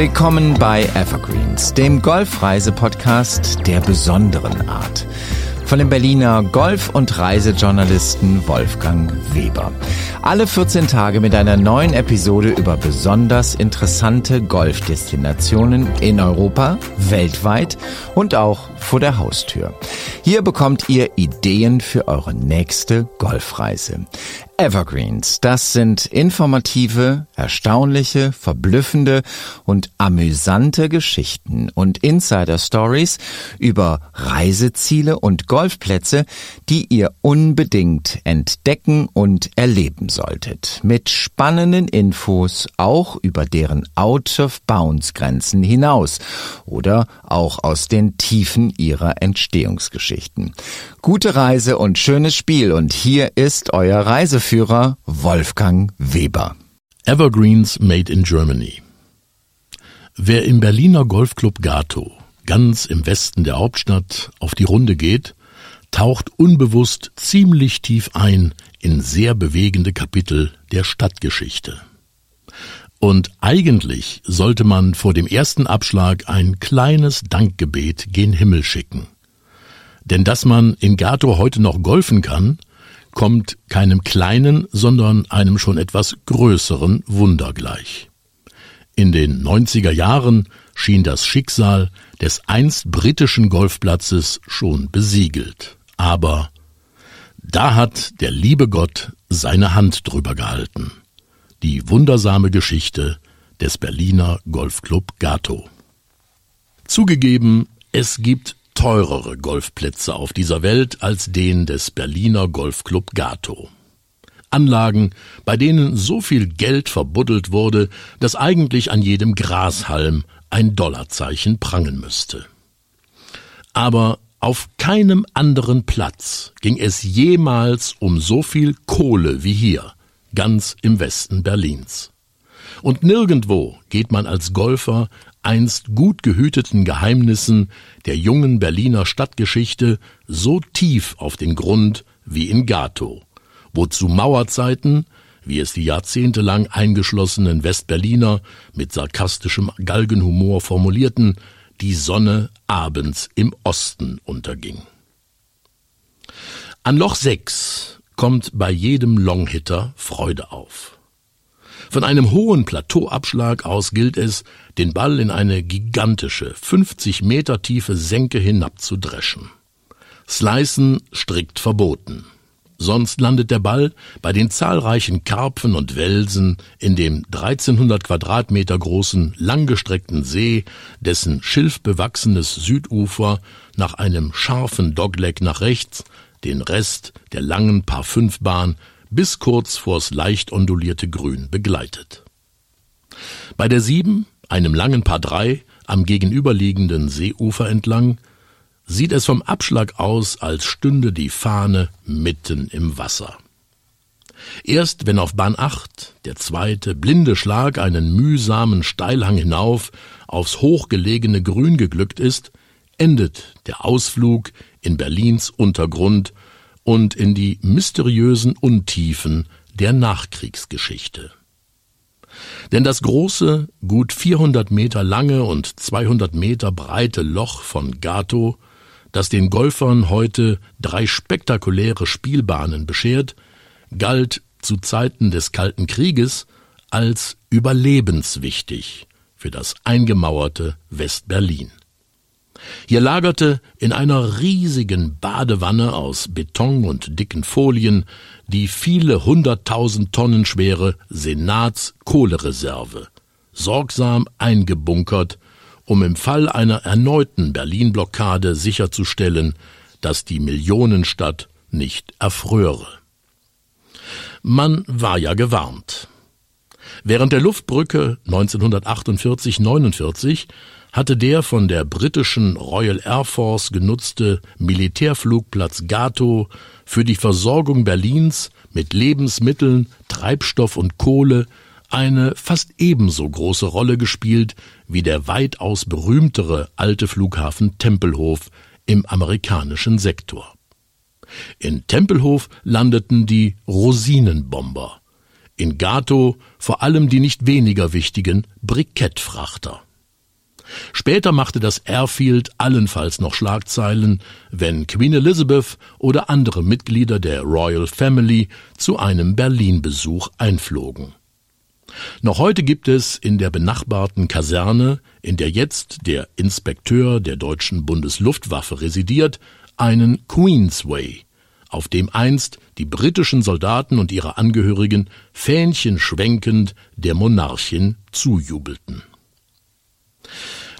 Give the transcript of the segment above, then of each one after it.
Willkommen bei Evergreens, dem Golfreise-Podcast der besonderen Art. Von dem Berliner Golf- und Reisejournalisten Wolfgang Weber. Alle 14 Tage mit einer neuen Episode über besonders interessante Golfdestinationen in Europa, weltweit und auch vor der Haustür. Hier bekommt ihr Ideen für eure nächste Golfreise. Evergreens, das sind informative, erstaunliche, verblüffende und amüsante Geschichten und Insider Stories über Reiseziele und Golfplätze, die ihr unbedingt entdecken und erleben solltet. Mit spannenden Infos auch über deren Out-of-Bounds-Grenzen hinaus oder auch aus den Tiefen ihrer Entstehungsgeschichten. Gute Reise und schönes Spiel und hier ist euer Reiseführer Wolfgang Weber. Evergreens Made in Germany. Wer im Berliner Golfclub Gato, ganz im Westen der Hauptstadt, auf die Runde geht, taucht unbewusst ziemlich tief ein in sehr bewegende Kapitel der Stadtgeschichte. Und eigentlich sollte man vor dem ersten Abschlag ein kleines Dankgebet gen Himmel schicken. Denn dass man in Gato heute noch golfen kann, kommt keinem kleinen, sondern einem schon etwas größeren Wunder gleich. In den 90er Jahren schien das Schicksal des einst britischen Golfplatzes schon besiegelt. Aber da hat der liebe Gott seine Hand drüber gehalten. Die wundersame Geschichte des Berliner Golfclub Gato. Zugegeben, es gibt teurere Golfplätze auf dieser Welt als den des Berliner Golfclub Gato. Anlagen, bei denen so viel Geld verbuddelt wurde, dass eigentlich an jedem Grashalm ein Dollarzeichen prangen müsste. Aber auf keinem anderen Platz ging es jemals um so viel Kohle wie hier, ganz im Westen Berlins. Und nirgendwo geht man als Golfer einst gut gehüteten Geheimnissen der jungen Berliner Stadtgeschichte so tief auf den Grund wie in Gato, wo zu Mauerzeiten, wie es die jahrzehntelang eingeschlossenen Westberliner mit sarkastischem Galgenhumor formulierten, die Sonne abends im Osten unterging. An Loch 6 kommt bei jedem Longhitter Freude auf. Von einem hohen Plateauabschlag aus gilt es, den Ball in eine gigantische, 50 Meter tiefe Senke hinabzudreschen. Slicen strikt verboten. Sonst landet der Ball bei den zahlreichen Karpfen und Welsen in dem 1300 Quadratmeter großen, langgestreckten See, dessen schilfbewachsenes Südufer nach einem scharfen Dogleg nach rechts den Rest der langen Par 5 Bahn bis kurz vors leicht ondulierte Grün begleitet. Bei der Sieben, einem langen Paar drei, am gegenüberliegenden Seeufer entlang, sieht es vom Abschlag aus, als stünde die Fahne mitten im Wasser. Erst wenn auf Bahn 8 der zweite blinde Schlag einen mühsamen Steilhang hinauf aufs hochgelegene Grün geglückt ist, endet der Ausflug in Berlins Untergrund und in die mysteriösen Untiefen der Nachkriegsgeschichte. Denn das große, gut 400 Meter lange und 200 Meter breite Loch von Gato, das den Golfern heute drei spektakuläre Spielbahnen beschert, galt zu Zeiten des Kalten Krieges als überlebenswichtig für das eingemauerte Westberlin. Hier lagerte in einer riesigen Badewanne aus Beton und dicken Folien die viele hunderttausend Tonnen schwere Senatskohlereserve, sorgsam eingebunkert, um im Fall einer erneuten Berlin-Blockade sicherzustellen, dass die Millionenstadt nicht erfröre. Man war ja gewarnt. Während der Luftbrücke 1948-49 hatte der von der britischen Royal Air Force genutzte Militärflugplatz Gato für die Versorgung Berlins mit Lebensmitteln, Treibstoff und Kohle eine fast ebenso große Rolle gespielt wie der weitaus berühmtere alte Flughafen Tempelhof im amerikanischen Sektor. In Tempelhof landeten die Rosinenbomber, in Gato vor allem die nicht weniger wichtigen Brikettfrachter. Später machte das Airfield allenfalls noch Schlagzeilen, wenn Queen Elizabeth oder andere Mitglieder der Royal Family zu einem Berlin-Besuch einflogen. Noch heute gibt es in der benachbarten Kaserne, in der jetzt der Inspekteur der deutschen Bundesluftwaffe residiert, einen Queensway, auf dem einst die britischen Soldaten und ihre Angehörigen Fähnchen schwenkend der Monarchin zujubelten.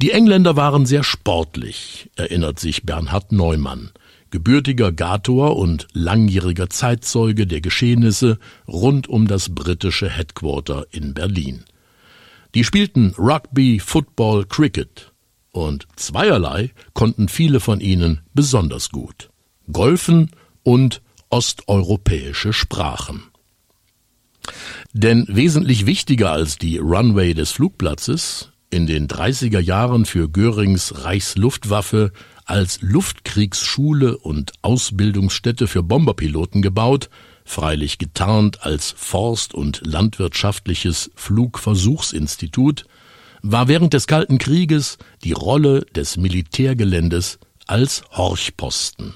Die Engländer waren sehr sportlich, erinnert sich Bernhard Neumann, gebürtiger Gator und langjähriger Zeitzeuge der Geschehnisse rund um das britische Headquarter in Berlin. Die spielten Rugby, Football, Cricket und zweierlei konnten viele von ihnen besonders gut. Golfen und osteuropäische Sprachen. Denn wesentlich wichtiger als die Runway des Flugplatzes in den 30er Jahren für Görings Reichsluftwaffe als Luftkriegsschule und Ausbildungsstätte für Bomberpiloten gebaut, freilich getarnt als Forst- und landwirtschaftliches Flugversuchsinstitut, war während des Kalten Krieges die Rolle des Militärgeländes als Horchposten.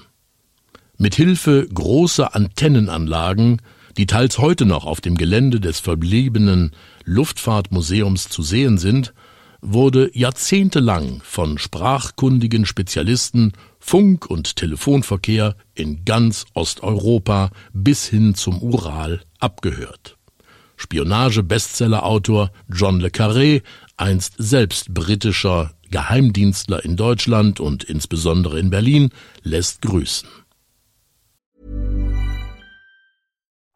Mit Hilfe großer Antennenanlagen, die teils heute noch auf dem Gelände des verbliebenen Luftfahrtmuseums zu sehen sind, wurde jahrzehntelang von sprachkundigen Spezialisten Funk- und Telefonverkehr in ganz Osteuropa bis hin zum Ural abgehört. Spionage-Bestsellerautor John le Carré, einst selbst britischer Geheimdienstler in Deutschland und insbesondere in Berlin, lässt grüßen.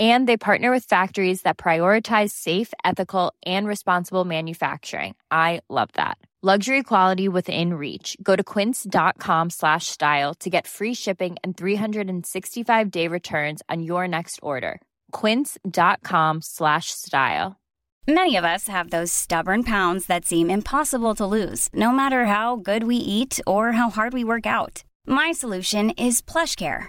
And they partner with factories that prioritize safe, ethical, and responsible manufacturing. I love that. Luxury quality within reach. Go to quince.com slash style to get free shipping and 365 day returns on your next order. Quince.com slash style. Many of us have those stubborn pounds that seem impossible to lose, no matter how good we eat or how hard we work out. My solution is PlushCare.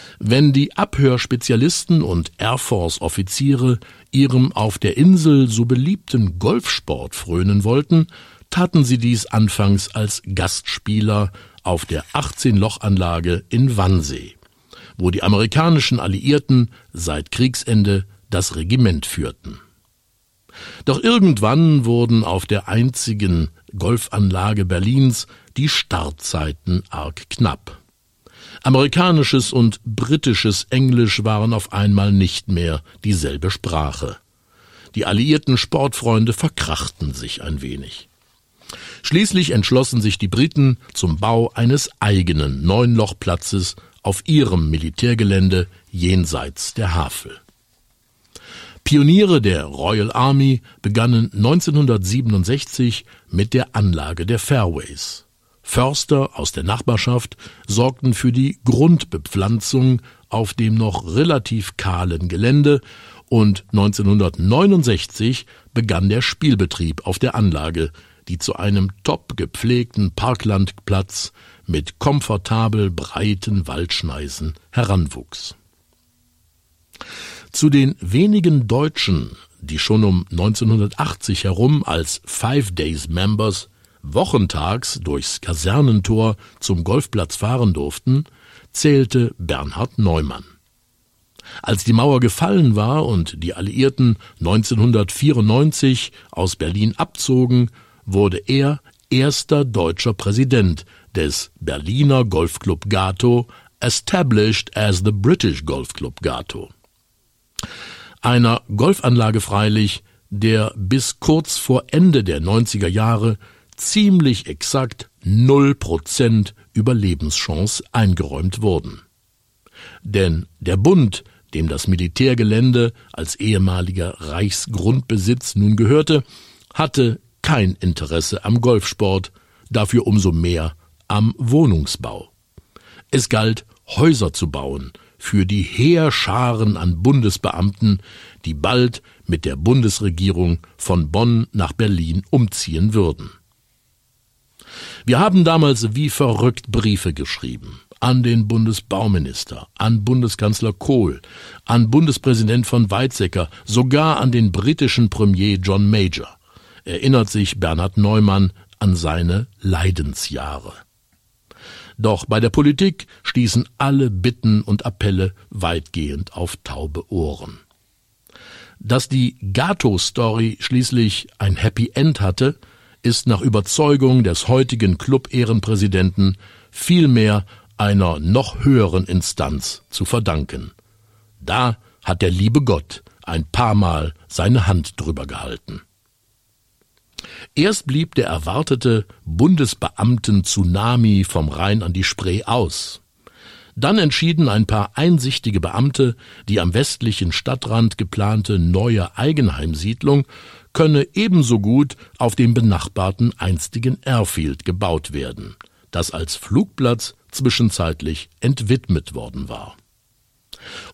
Wenn die Abhörspezialisten und Air Force-Offiziere ihrem auf der Insel so beliebten Golfsport frönen wollten, taten sie dies anfangs als Gastspieler auf der 18-Loch-Anlage in Wannsee, wo die amerikanischen Alliierten seit Kriegsende das Regiment führten. Doch irgendwann wurden auf der einzigen Golfanlage Berlins die Startzeiten arg knapp. Amerikanisches und britisches Englisch waren auf einmal nicht mehr dieselbe Sprache. Die alliierten Sportfreunde verkrachten sich ein wenig. Schließlich entschlossen sich die Briten zum Bau eines eigenen Neunlochplatzes auf ihrem Militärgelände jenseits der Havel. Pioniere der Royal Army begannen 1967 mit der Anlage der Fairways. Förster aus der Nachbarschaft sorgten für die Grundbepflanzung auf dem noch relativ kahlen Gelände und 1969 begann der Spielbetrieb auf der Anlage, die zu einem top gepflegten Parklandplatz mit komfortabel breiten Waldschneisen heranwuchs. Zu den wenigen Deutschen, die schon um 1980 herum als Five Days Members wochentags durchs Kasernentor zum Golfplatz fahren durften, zählte Bernhard Neumann. Als die Mauer gefallen war und die Alliierten 1994 aus Berlin abzogen, wurde er erster deutscher Präsident des Berliner Golfclub Gato, established as the British Golf Club Gato. Einer Golfanlage freilich, der bis kurz vor Ende der 90er Jahre ziemlich exakt null Prozent Überlebenschance eingeräumt wurden. Denn der Bund, dem das Militärgelände als ehemaliger Reichsgrundbesitz nun gehörte, hatte kein Interesse am Golfsport, dafür umso mehr am Wohnungsbau. Es galt, Häuser zu bauen für die Heerscharen an Bundesbeamten, die bald mit der Bundesregierung von Bonn nach Berlin umziehen würden. Wir haben damals wie verrückt Briefe geschrieben an den Bundesbauminister, an Bundeskanzler Kohl, an Bundespräsident von Weizsäcker, sogar an den britischen Premier John Major. Erinnert sich Bernhard Neumann an seine Leidensjahre. Doch bei der Politik stießen alle Bitten und Appelle weitgehend auf taube Ohren. Dass die Gato-Story schließlich ein Happy End hatte, ist nach Überzeugung des heutigen Club-Ehrenpräsidenten vielmehr einer noch höheren Instanz zu verdanken. Da hat der liebe Gott ein paar Mal seine Hand drüber gehalten. Erst blieb der erwartete Bundesbeamten-Tsunami vom Rhein an die Spree aus. Dann entschieden ein paar einsichtige Beamte, die am westlichen Stadtrand geplante neue Eigenheimsiedlung könne ebenso gut auf dem benachbarten einstigen Airfield gebaut werden, das als Flugplatz zwischenzeitlich entwidmet worden war.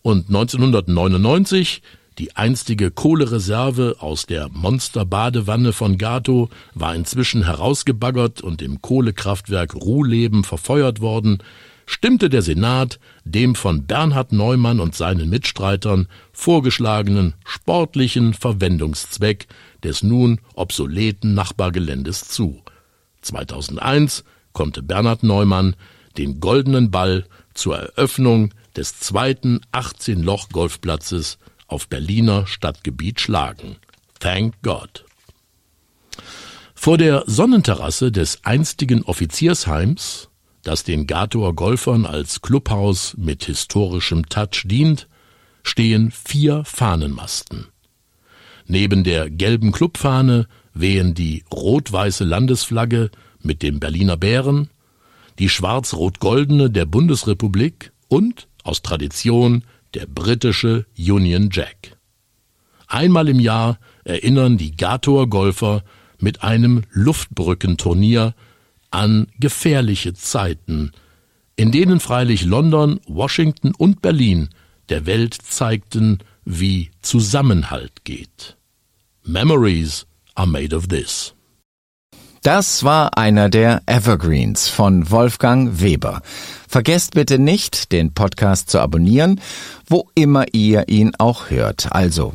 Und 1999 die einstige Kohlereserve aus der Monsterbadewanne von Gato war inzwischen herausgebaggert und im Kohlekraftwerk Ruhleben verfeuert worden, stimmte der Senat dem von Bernhard Neumann und seinen Mitstreitern vorgeschlagenen sportlichen Verwendungszweck des nun obsoleten Nachbargeländes zu. 2001 konnte Bernhard Neumann den goldenen Ball zur Eröffnung des zweiten 18-Loch-Golfplatzes auf Berliner Stadtgebiet schlagen. Thank God. Vor der Sonnenterrasse des einstigen Offiziersheims, das den Gatower Golfern als Clubhaus mit historischem Touch dient, stehen vier Fahnenmasten. Neben der gelben Clubfahne wehen die rot-weiße Landesflagge mit dem Berliner Bären, die schwarz-rot-goldene der Bundesrepublik und, aus Tradition, der britische Union Jack. Einmal im Jahr erinnern die Gatower Golfer mit einem Luftbrückenturnier an gefährliche Zeiten, in denen freilich London, Washington und Berlin der Welt zeigten, wie Zusammenhalt geht. Memories are made of this. Das war einer der Evergreens von Wolfgang Weber. Vergesst bitte nicht, den Podcast zu abonnieren, wo immer ihr ihn auch hört. Also